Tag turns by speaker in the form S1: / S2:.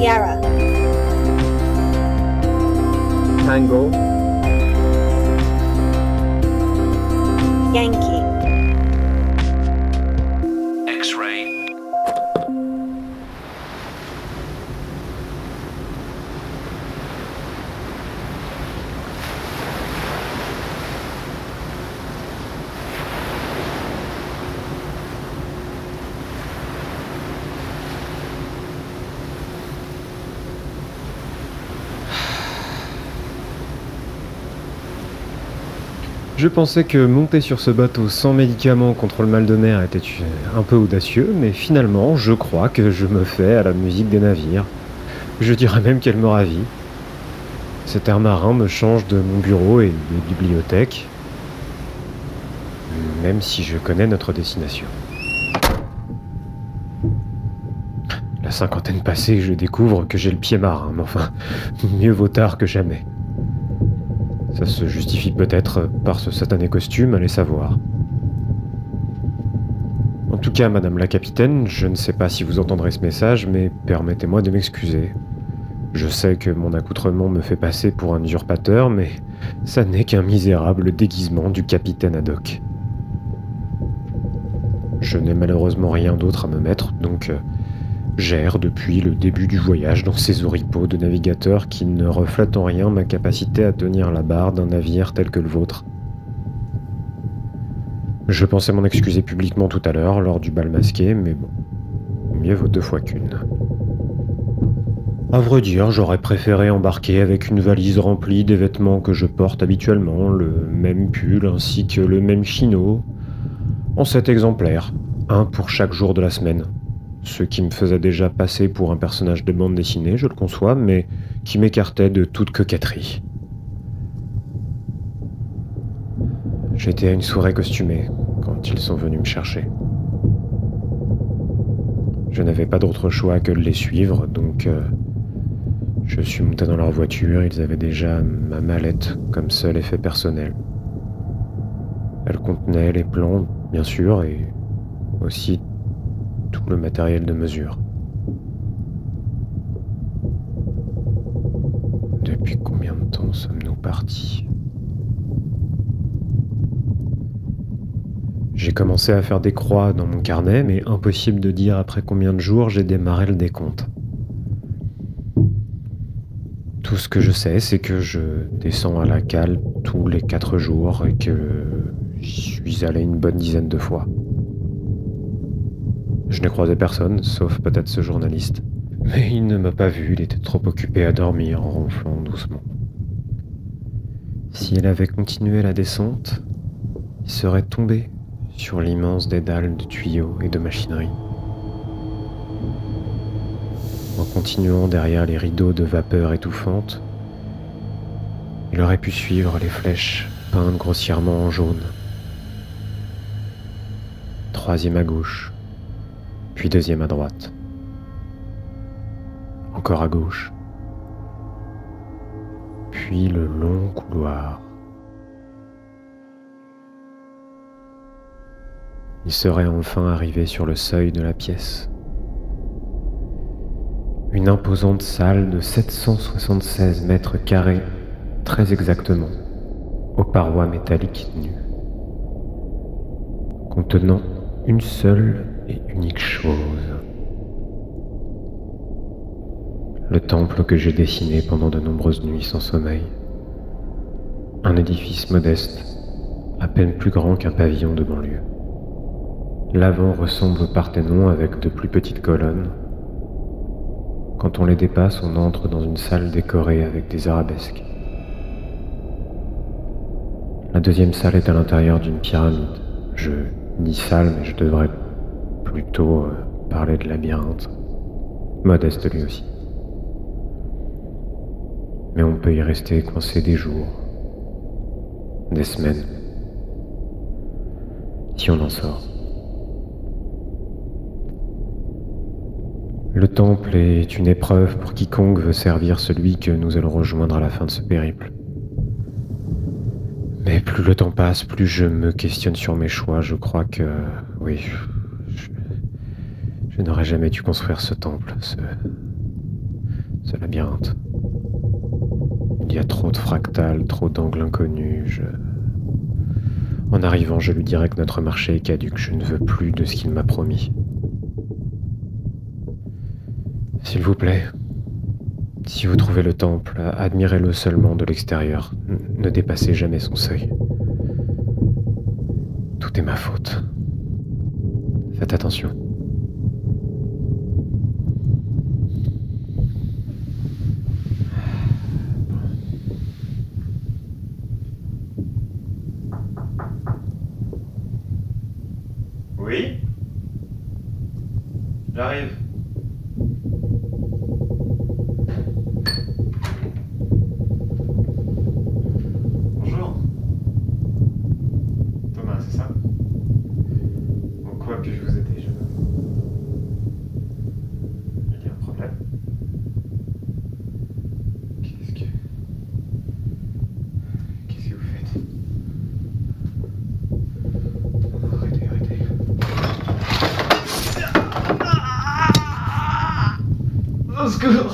S1: Sierra.
S2: Tango.
S1: Yankee.
S3: Je pensais que monter sur ce bateau sans médicaments contre le mal de mer était un peu audacieux, mais finalement, je crois que je me fais à la musique des navires. Je dirais même qu'elle me ravit. Cet air marin me change de mon bureau et des bibliothèques, même si je connais notre destination. La cinquantaine passée, je découvre que j'ai le pied marin, mais enfin, mieux vaut tard que jamais. Ça se justifie peut-être par ce satané costume, allez savoir. En tout cas, Madame la Capitaine, je ne sais pas si vous entendrez ce message, mais permettez-moi de m'excuser. Je sais que mon accoutrement me fait passer pour un usurpateur, mais ça n'est qu'un misérable déguisement du capitaine Haddock. Je n'ai malheureusement rien d'autre à me mettre, donc j'erre depuis le début du voyage dans ces oripeaux de navigateur qui ne reflètent en rien ma capacité à tenir la barre d'un navire tel que le vôtre. Je pensais m'en excuser publiquement tout à l'heure lors du bal masqué, mais bon, mieux vaut deux fois qu'une. À vrai dire, j'aurais préféré embarquer avec une valise remplie des vêtements que je porte habituellement, le même pull ainsi que le même chino, en sept exemplaires, un pour chaque jour de la semaine, ce qui me faisait déjà passer pour un personnage de bande dessinée, je le conçois, mais qui m'écartait de toute coquetterie. J'étais à une soirée costumée quand ils sont venus me chercher. Je n'avais pas d'autre choix que de les suivre, donc euh, je suis monté dans leur voiture, ils avaient déjà ma mallette comme seul effet personnel. Elle contenait les plans, bien sûr, et aussi le matériel de mesure. Depuis combien de temps sommes-nous partis? J'ai commencé à faire des croix dans mon carnet, mais impossible de dire après combien de jours j'ai démarré le décompte. Tout ce que je sais, c'est que je descends à la cale tous les quatre jours et que j'y suis allé une bonne dizaine de fois. Je n'ai croisé personne, sauf peut-être ce journaliste. Mais il ne m'a pas vu, il était trop occupé à dormir en ronflant doucement. Si elle avait continué la descente, il serait tombé sur l'immense dédale de tuyaux et de machinerie. En continuant derrière les rideaux de vapeur étouffante, il aurait pu suivre les flèches peintes grossièrement en jaune. Troisième à gauche, puis deuxième à droite. Encore à gauche. Puis le long couloir. Il serait enfin arrivé sur le seuil de la pièce. Une imposante salle de 776 mètres carrés, très exactement, aux parois métalliques nues, contenant une seule unique chose. Le temple que j'ai dessiné pendant de nombreuses nuits sans sommeil. Un édifice modeste, à peine plus grand qu'un pavillon de banlieue. L'avant ressemble au Parthénon avec de plus petites colonnes. Quand on les dépasse, on entre dans une salle décorée avec des arabesques. La deuxième salle est à l'intérieur d'une pyramide. Je dis salle, mais je devrais plutôt euh, parler de labyrinthe. Modeste lui aussi. Mais on peut y rester coincé des jours, des semaines, si on en sort. Le temple est une épreuve pour quiconque veut servir celui que nous allons rejoindre à la fin de ce périple. Mais plus le temps passe, plus je me questionne sur mes choix. Je crois que, oui, je, n'aurais jamais dû construire ce temple, ce, ce labyrinthe. Il y a trop de fractales, trop d'angles inconnus. Je... En arrivant, je lui dirai que notre marché est caduque. Je ne veux plus de ce qu'il m'a promis. S'il vous plaît, si vous trouvez le temple, admirez-le seulement de l'extérieur. Ne dépassez jamais son seuil. Tout est ma faute. Faites attention. Dive Au secours